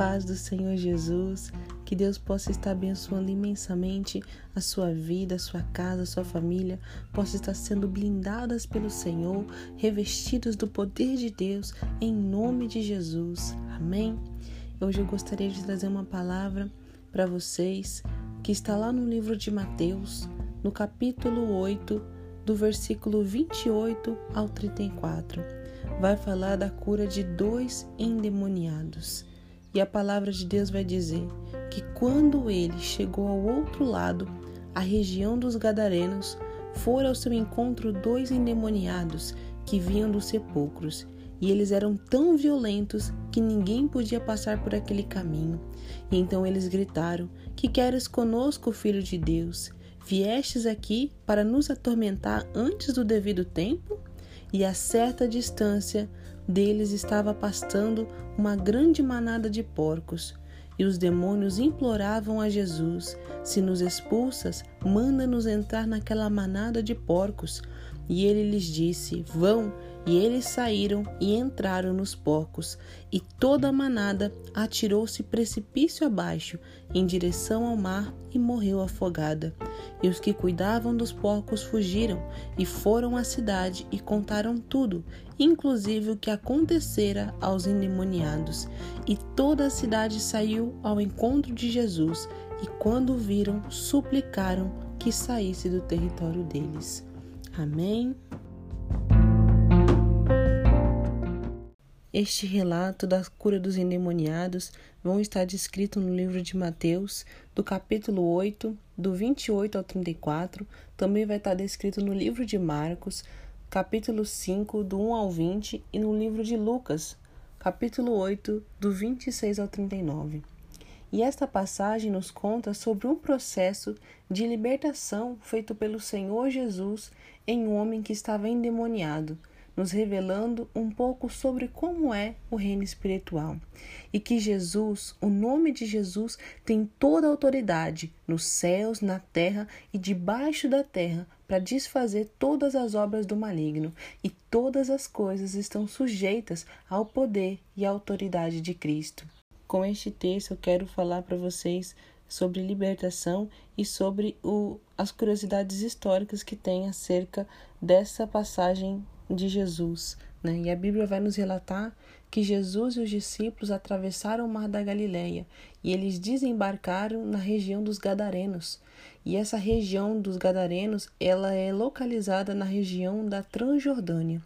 paz do Senhor Jesus, que Deus possa estar abençoando imensamente a sua vida, a sua casa, a sua família, possa estar sendo blindadas pelo Senhor, revestidas do poder de Deus, em nome de Jesus. Amém? Hoje eu gostaria de trazer uma palavra para vocês que está lá no livro de Mateus, no capítulo 8, do versículo 28 ao 34. Vai falar da cura de dois endemoniados. E a palavra de Deus vai dizer que quando ele chegou ao outro lado, a região dos Gadarenos, foram ao seu encontro dois endemoniados que vinham dos sepulcros, e eles eram tão violentos que ninguém podia passar por aquele caminho. E então eles gritaram: Que queres conosco, filho de Deus? Viestes aqui para nos atormentar antes do devido tempo? E a certa distância deles estava pastando uma grande manada de porcos. E os demônios imploravam a Jesus: Se nos expulsas, manda-nos entrar naquela manada de porcos. E ele lhes disse: Vão. E eles saíram e entraram nos porcos, e toda a manada atirou-se precipício abaixo, em direção ao mar, e morreu afogada. E os que cuidavam dos porcos fugiram e foram à cidade e contaram tudo, inclusive o que acontecera aos endemoniados. E toda a cidade saiu ao encontro de Jesus, e quando o viram, suplicaram que saísse do território deles. Amém. Este relato da cura dos endemoniados vão estar descrito no livro de Mateus, do capítulo 8, do 28 ao 34. Também vai estar descrito no livro de Marcos, capítulo 5, do 1 ao 20, e no livro de Lucas, capítulo 8, do 26 ao 39. E esta passagem nos conta sobre um processo de libertação feito pelo Senhor Jesus em um homem que estava endemoniado nos revelando um pouco sobre como é o reino espiritual. E que Jesus, o nome de Jesus, tem toda a autoridade nos céus, na terra e debaixo da terra para desfazer todas as obras do maligno, e todas as coisas estão sujeitas ao poder e à autoridade de Cristo. Com este texto, eu quero falar para vocês sobre libertação e sobre o, as curiosidades históricas que tem acerca dessa passagem de Jesus. Né? E a Bíblia vai nos relatar que Jesus e os discípulos atravessaram o mar da Galileia e eles desembarcaram na região dos Gadarenos. E essa região dos Gadarenos, ela é localizada na região da Transjordânia.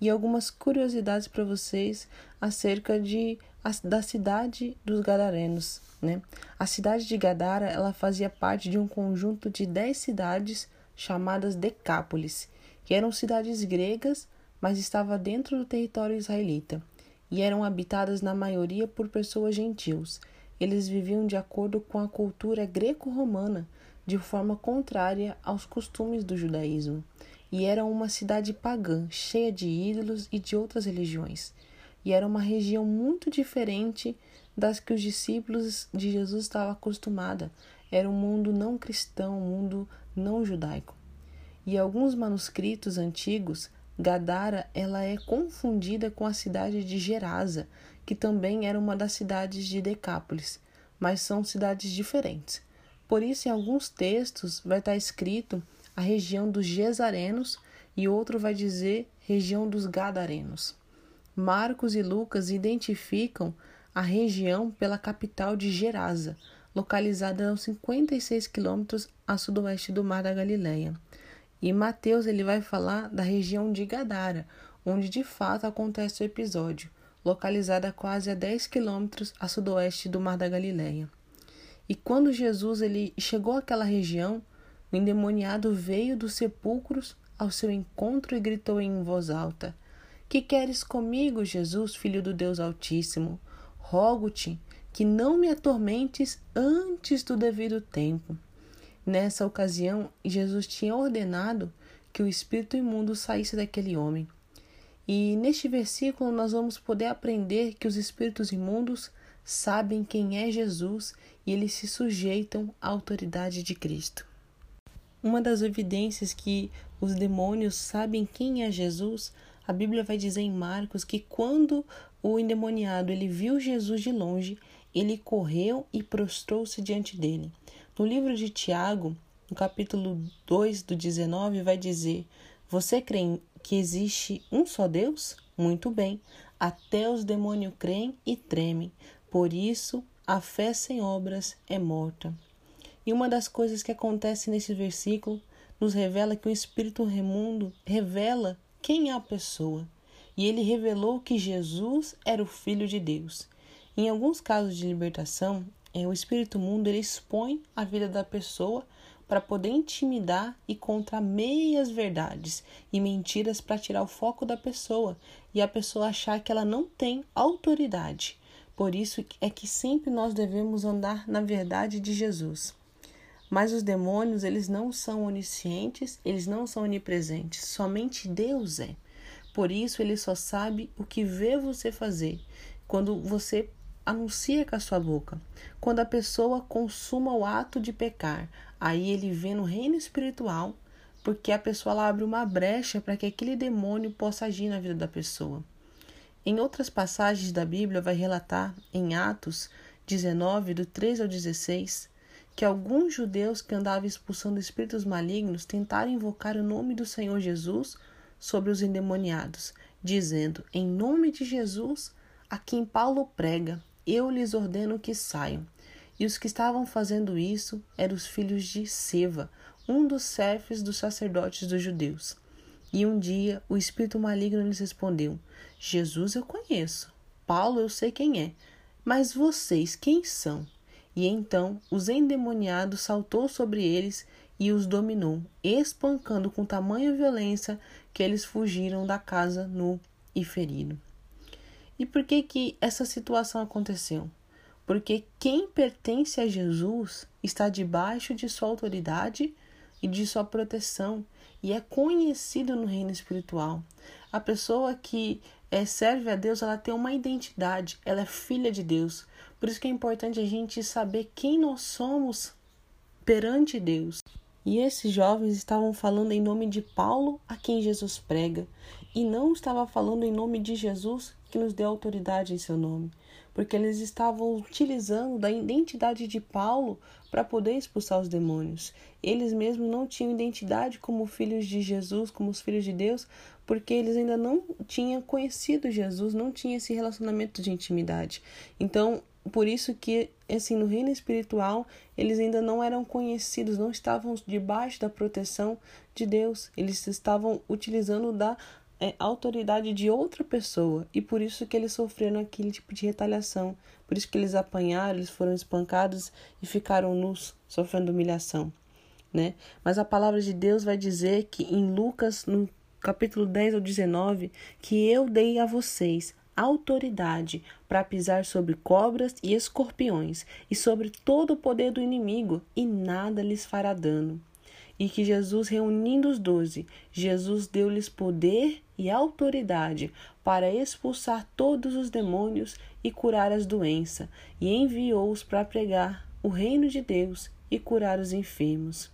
E algumas curiosidades para vocês acerca de da cidade dos Gadarenos, né? A cidade de Gadara, ela fazia parte de um conjunto de dez cidades chamadas Decápolis que eram cidades gregas, mas estava dentro do território israelita, e eram habitadas na maioria por pessoas gentios. Eles viviam de acordo com a cultura greco-romana, de forma contrária aos costumes do judaísmo, e era uma cidade pagã, cheia de ídolos e de outras religiões. E era uma região muito diferente das que os discípulos de Jesus estavam acostumados. Era um mundo não cristão, um mundo não judaico e alguns manuscritos antigos, Gadara ela é confundida com a cidade de Gerasa, que também era uma das cidades de Decápolis, mas são cidades diferentes. Por isso, em alguns textos vai estar escrito a região dos Gesarenos e outro vai dizer região dos Gadarenos. Marcos e Lucas identificam a região pela capital de Gerasa, localizada a 56 quilômetros a sudoeste do Mar da Galileia. E Mateus ele vai falar da região de Gadara, onde de fato acontece o episódio, localizada quase a 10 quilômetros a sudoeste do Mar da Galileia. E quando Jesus ele chegou àquela região, o endemoniado veio dos sepulcros ao seu encontro e gritou em voz alta: Que queres comigo, Jesus, filho do Deus Altíssimo? Rogo-te que não me atormentes antes do devido tempo. Nessa ocasião, Jesus tinha ordenado que o espírito imundo saísse daquele homem. E neste versículo nós vamos poder aprender que os espíritos imundos sabem quem é Jesus e eles se sujeitam à autoridade de Cristo. Uma das evidências que os demônios sabem quem é Jesus, a Bíblia vai dizer em Marcos que quando o endemoniado ele viu Jesus de longe, ele correu e prostrou-se diante dele. No livro de Tiago, no capítulo 2 do 19, vai dizer: Você crê que existe um só Deus? Muito bem. Até os demônios creem e tremem. Por isso, a fé sem obras é morta. E uma das coisas que acontece nesse versículo nos revela que o Espírito Remundo revela quem é a pessoa. E ele revelou que Jesus era o Filho de Deus. Em alguns casos de libertação, o Espírito Mundo ele expõe a vida da pessoa para poder intimidar e contra meias verdades e mentiras para tirar o foco da pessoa e a pessoa achar que ela não tem autoridade. Por isso é que sempre nós devemos andar na verdade de Jesus. Mas os demônios, eles não são oniscientes, eles não são onipresentes, somente Deus é. Por isso ele só sabe o que vê você fazer quando você anuncia com a sua boca. Quando a pessoa consuma o ato de pecar, aí ele vê no reino espiritual, porque a pessoa abre uma brecha para que aquele demônio possa agir na vida da pessoa. Em outras passagens da Bíblia vai relatar em Atos 19 do 3 ao 16 que alguns judeus que andavam expulsando espíritos malignos tentaram invocar o nome do Senhor Jesus sobre os endemoniados, dizendo: Em nome de Jesus, a quem Paulo prega, eu lhes ordeno que saiam. E os que estavam fazendo isso eram os filhos de Seva, um dos chefes dos sacerdotes dos judeus. E um dia o espírito maligno lhes respondeu: Jesus eu conheço, Paulo eu sei quem é, mas vocês quem são? E então os endemoniados saltou sobre eles e os dominou, espancando com tamanha violência que eles fugiram da casa nu e ferido. E por que que essa situação aconteceu? Porque quem pertence a Jesus está debaixo de sua autoridade e de sua proteção e é conhecido no reino espiritual. A pessoa que é, serve a Deus, ela tem uma identidade, ela é filha de Deus. Por isso que é importante a gente saber quem nós somos perante Deus. E esses jovens estavam falando em nome de Paulo, a quem Jesus prega, e não estava falando em nome de Jesus, que nos deu autoridade em seu nome, porque eles estavam utilizando da identidade de Paulo para poder expulsar os demônios. Eles mesmos não tinham identidade como filhos de Jesus, como os filhos de Deus, porque eles ainda não tinham conhecido Jesus, não tinham esse relacionamento de intimidade. Então, por isso que assim no reino espiritual eles ainda não eram conhecidos, não estavam debaixo da proteção de Deus. Eles estavam utilizando da é, autoridade de outra pessoa e por isso que eles sofreram aquele tipo de retaliação. Por isso que eles apanharam, eles foram espancados e ficaram nus, sofrendo humilhação, né? Mas a palavra de Deus vai dizer que em Lucas, no capítulo 10 ao 19, que eu dei a vocês autoridade para pisar sobre cobras e escorpiões e sobre todo o poder do inimigo, e nada lhes fará dano. E que Jesus, reunindo os doze, Jesus deu-lhes poder e autoridade para expulsar todos os demônios e curar as doenças, e enviou-os para pregar o reino de Deus e curar os enfermos.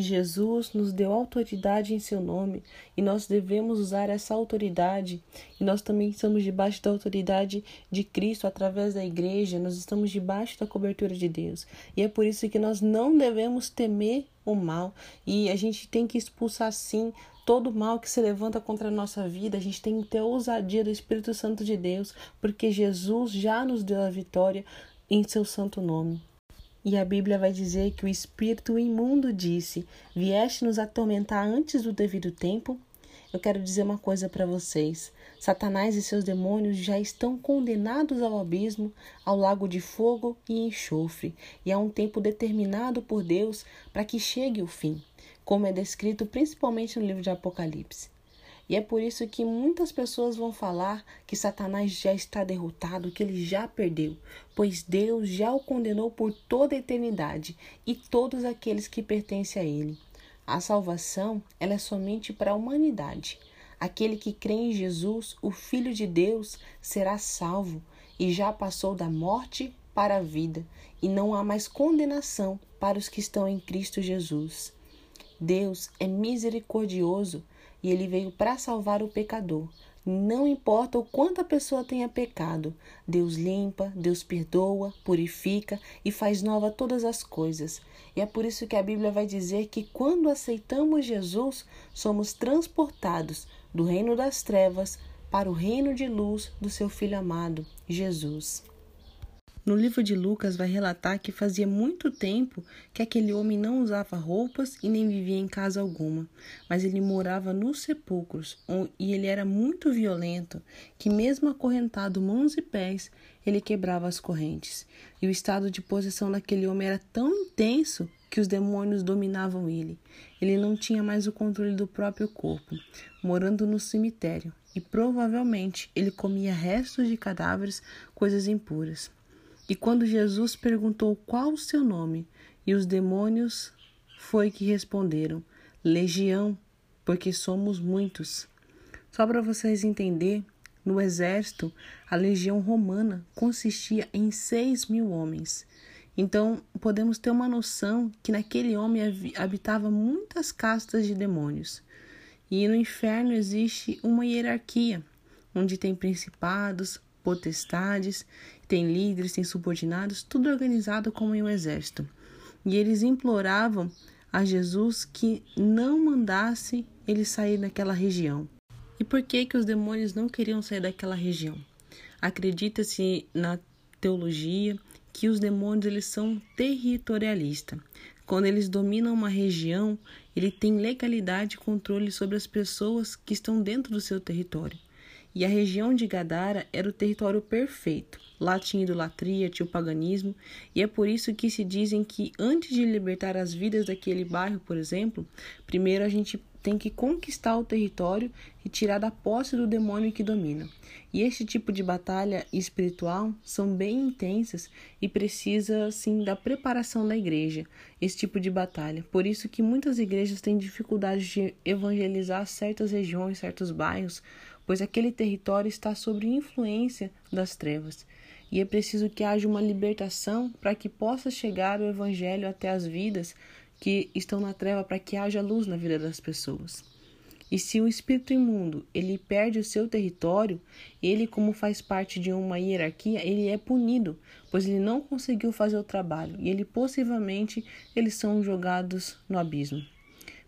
Jesus nos deu autoridade em seu nome e nós devemos usar essa autoridade. E nós também estamos debaixo da autoridade de Cristo através da igreja, nós estamos debaixo da cobertura de Deus. E é por isso que nós não devemos temer o mal e a gente tem que expulsar sim todo mal que se levanta contra a nossa vida. A gente tem que ter a ousadia do Espírito Santo de Deus, porque Jesus já nos deu a vitória em seu santo nome. E a Bíblia vai dizer que o espírito imundo disse: Vieste nos atormentar antes do devido tempo? Eu quero dizer uma coisa para vocês: Satanás e seus demônios já estão condenados ao abismo, ao lago de fogo e enxofre, e há um tempo determinado por Deus para que chegue o fim, como é descrito principalmente no livro de Apocalipse. E é por isso que muitas pessoas vão falar que Satanás já está derrotado, que ele já perdeu, pois Deus já o condenou por toda a eternidade e todos aqueles que pertencem a ele. A salvação ela é somente para a humanidade. Aquele que crê em Jesus, o Filho de Deus, será salvo e já passou da morte para a vida, e não há mais condenação para os que estão em Cristo Jesus. Deus é misericordioso e ele veio para salvar o pecador, Não importa o quanto a pessoa tenha pecado, Deus limpa, Deus perdoa, purifica e faz nova todas as coisas. E é por isso que a Bíblia vai dizer que quando aceitamos Jesus, somos transportados do reino das trevas para o reino de luz do seu Filho amado, Jesus. No livro de Lucas vai relatar que fazia muito tempo que aquele homem não usava roupas e nem vivia em casa alguma, mas ele morava nos sepulcros e ele era muito violento, que mesmo acorrentado mãos e pés, ele quebrava as correntes. E o estado de possessão daquele homem era tão intenso que os demônios dominavam ele. Ele não tinha mais o controle do próprio corpo, morando no cemitério, e provavelmente ele comia restos de cadáveres, coisas impuras. E quando Jesus perguntou qual o seu nome, e os demônios foi que responderam: Legião, porque somos muitos. Só para vocês entenderem, no exército, a legião romana consistia em seis mil homens. Então, podemos ter uma noção que naquele homem habitava muitas castas de demônios. E no inferno existe uma hierarquia, onde tem principados, potestades, tem líderes, tem subordinados, tudo organizado como em um exército. E eles imploravam a Jesus que não mandasse ele sair daquela região. E por que que os demônios não queriam sair daquela região? Acredita-se na teologia que os demônios eles são territorialistas. Quando eles dominam uma região, ele tem legalidade e controle sobre as pessoas que estão dentro do seu território e a região de Gadara era o território perfeito. Lá tinha idolatria, tinha o paganismo, e é por isso que se dizem que antes de libertar as vidas daquele bairro, por exemplo, primeiro a gente tem que conquistar o território e tirar da posse do demônio que domina. E este tipo de batalha espiritual são bem intensas e precisa sim da preparação da igreja, esse tipo de batalha. Por isso que muitas igrejas têm dificuldade de evangelizar certas regiões, certos bairros, pois aquele território está sob influência das trevas. E é preciso que haja uma libertação para que possa chegar o evangelho até as vidas que estão na treva, para que haja luz na vida das pessoas. E se o espírito imundo ele perde o seu território, ele como faz parte de uma hierarquia, ele é punido, pois ele não conseguiu fazer o trabalho e ele possivelmente eles são jogados no abismo.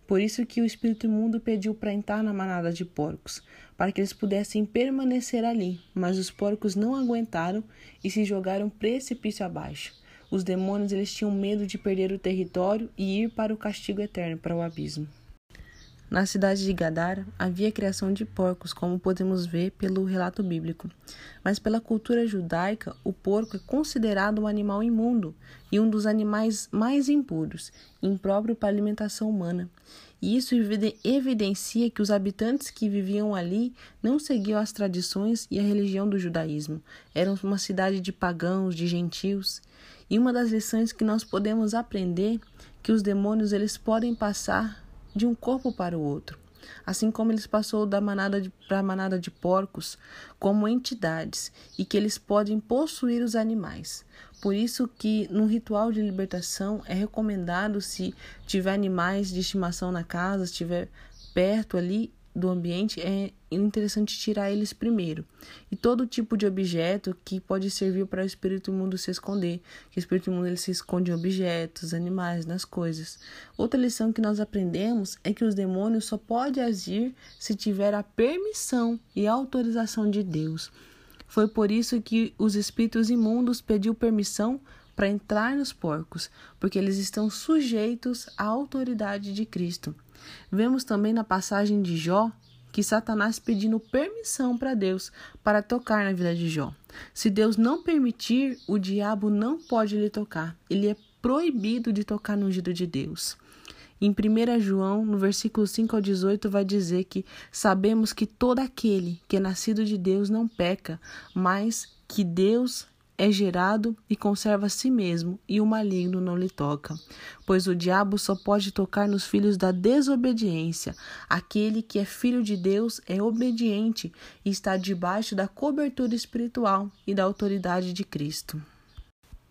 Por isso que o espírito imundo pediu para entrar na manada de porcos, para que eles pudessem permanecer ali, mas os porcos não aguentaram e se jogaram precipício abaixo. Os demônios eles tinham medo de perder o território e ir para o castigo eterno, para o abismo. Na cidade de Gadara havia criação de porcos, como podemos ver pelo relato bíblico. Mas pela cultura judaica, o porco é considerado um animal imundo e um dos animais mais impuros, impróprio para a alimentação humana. E isso evidencia que os habitantes que viviam ali não seguiam as tradições e a religião do judaísmo. Eram uma cidade de pagãos, de gentios. E uma das lições que nós podemos aprender que os demônios eles podem passar de um corpo para o outro, assim como eles passou da manada para a manada de porcos como entidades e que eles podem possuir os animais. Por isso que no ritual de libertação é recomendado se tiver animais de estimação na casa, estiver perto ali, do ambiente, é interessante tirar eles primeiro. E todo tipo de objeto que pode servir para o espírito imundo se esconder, que o espírito imundo ele se esconde em objetos, animais, nas coisas. Outra lição que nós aprendemos é que os demônios só podem agir se tiver a permissão e a autorização de Deus. Foi por isso que os espíritos imundos pediu permissão para entrar nos porcos, porque eles estão sujeitos à autoridade de Cristo. Vemos também na passagem de Jó que Satanás pedindo permissão para Deus para tocar na vida de Jó. Se Deus não permitir, o diabo não pode lhe tocar. Ele é proibido de tocar no ungido de Deus. Em 1 João, no versículo 5 ao 18, vai dizer que sabemos que todo aquele que é nascido de Deus não peca, mas que Deus é gerado e conserva a si mesmo, e o maligno não lhe toca. Pois o diabo só pode tocar nos filhos da desobediência. Aquele que é filho de Deus é obediente e está debaixo da cobertura espiritual e da autoridade de Cristo.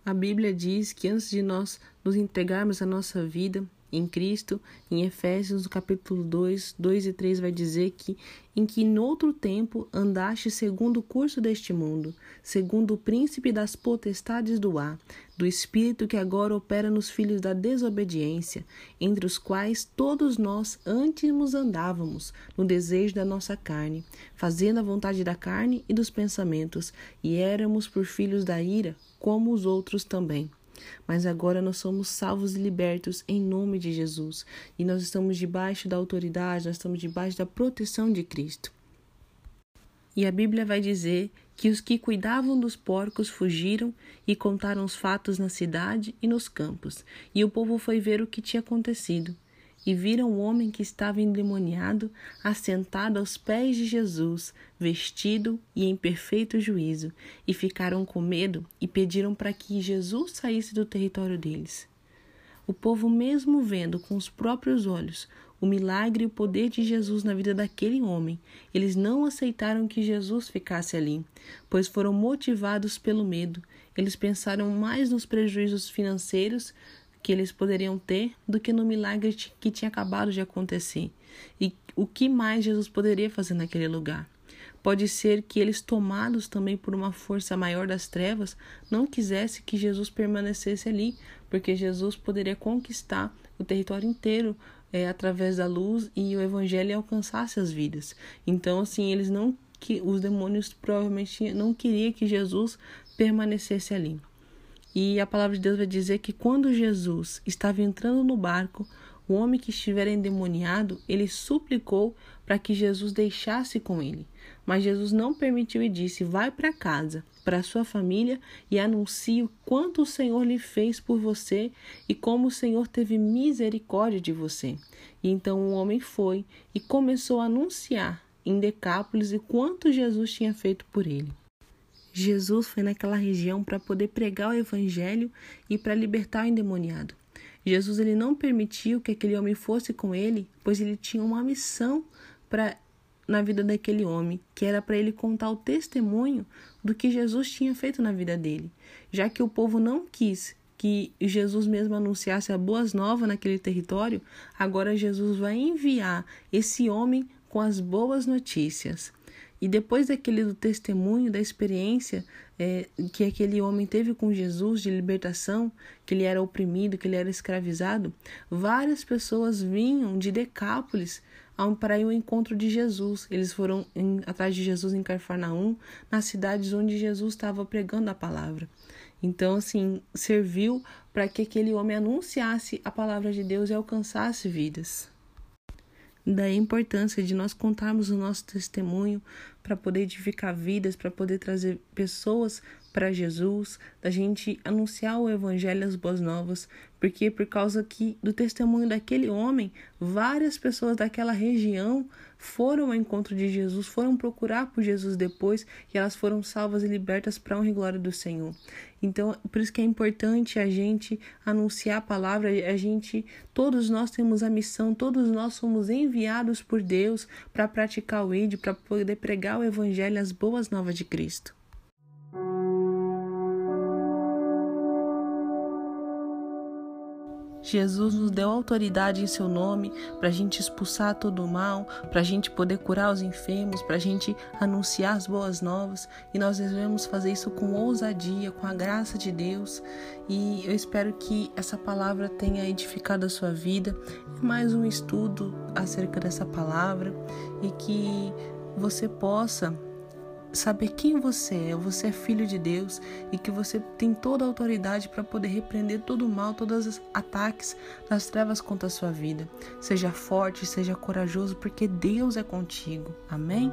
A Bíblia diz que antes de nós nos entregarmos a nossa vida em Cristo. Em Efésios, no capítulo 2, 2 e 3, vai dizer que em que noutro tempo andaste segundo o curso deste mundo, segundo o príncipe das potestades do ar, do espírito que agora opera nos filhos da desobediência, entre os quais todos nós antes andávamos, no desejo da nossa carne, fazendo a vontade da carne e dos pensamentos, e éramos por filhos da ira, como os outros também. Mas agora nós somos salvos e libertos em nome de Jesus. E nós estamos debaixo da autoridade, nós estamos debaixo da proteção de Cristo. E a Bíblia vai dizer que os que cuidavam dos porcos fugiram e contaram os fatos na cidade e nos campos. E o povo foi ver o que tinha acontecido e viram o homem que estava endemoniado assentado aos pés de Jesus, vestido e em perfeito juízo, e ficaram com medo e pediram para que Jesus saísse do território deles. O povo, mesmo vendo com os próprios olhos o milagre e o poder de Jesus na vida daquele homem, eles não aceitaram que Jesus ficasse ali, pois foram motivados pelo medo. Eles pensaram mais nos prejuízos financeiros que eles poderiam ter do que no milagre que tinha acabado de acontecer. E o que mais Jesus poderia fazer naquele lugar? Pode ser que eles, tomados também por uma força maior das trevas, não quisessem que Jesus permanecesse ali, porque Jesus poderia conquistar o território inteiro é, através da luz e o evangelho alcançasse as vidas. Então, assim, eles não que os demônios provavelmente não queriam que Jesus permanecesse ali. E a palavra de Deus vai dizer que quando Jesus estava entrando no barco, o homem que estivera endemoniado, ele suplicou para que Jesus deixasse com ele. Mas Jesus não permitiu e disse: Vai para casa, para sua família e anuncie o quanto o Senhor lhe fez por você e como o Senhor teve misericórdia de você. E então o homem foi e começou a anunciar em Decápolis o quanto Jesus tinha feito por ele. Jesus foi naquela região para poder pregar o evangelho e para libertar o endemoniado. Jesus ele não permitiu que aquele homem fosse com ele, pois ele tinha uma missão para na vida daquele homem, que era para ele contar o testemunho do que Jesus tinha feito na vida dele. Já que o povo não quis que Jesus mesmo anunciasse a boas novas naquele território, agora Jesus vai enviar esse homem com as boas notícias. E depois daquele do testemunho, da experiência é, que aquele homem teve com Jesus de libertação, que ele era oprimido, que ele era escravizado, várias pessoas vinham de Decápolis para ir ao encontro de Jesus. Eles foram em, atrás de Jesus em Carfarnaum, nas cidades onde Jesus estava pregando a palavra. Então, assim, serviu para que aquele homem anunciasse a palavra de Deus e alcançasse vidas. Daí a importância de nós contarmos o nosso testemunho para poder edificar vidas, para poder trazer pessoas para Jesus, da gente anunciar o evangelho as boas novas, porque por causa que do testemunho daquele homem, várias pessoas daquela região foram ao encontro de Jesus, foram procurar por Jesus depois e elas foram salvas e libertas para a honra e glória do Senhor. Então, por isso que é importante a gente anunciar a palavra, a gente, todos nós temos a missão, todos nós somos enviados por Deus para praticar o ID, para poder pregar o evangelho, as boas novas de Cristo. Jesus nos deu autoridade em seu nome para a gente expulsar todo o mal, para a gente poder curar os enfermos, para a gente anunciar as boas novas e nós devemos fazer isso com ousadia, com a graça de Deus. E eu espero que essa palavra tenha edificado a sua vida. É mais um estudo acerca dessa palavra e que você possa saber quem você é, você é filho de Deus e que você tem toda a autoridade para poder repreender todo o mal, todos os ataques das trevas contra a sua vida. Seja forte, seja corajoso, porque Deus é contigo. Amém?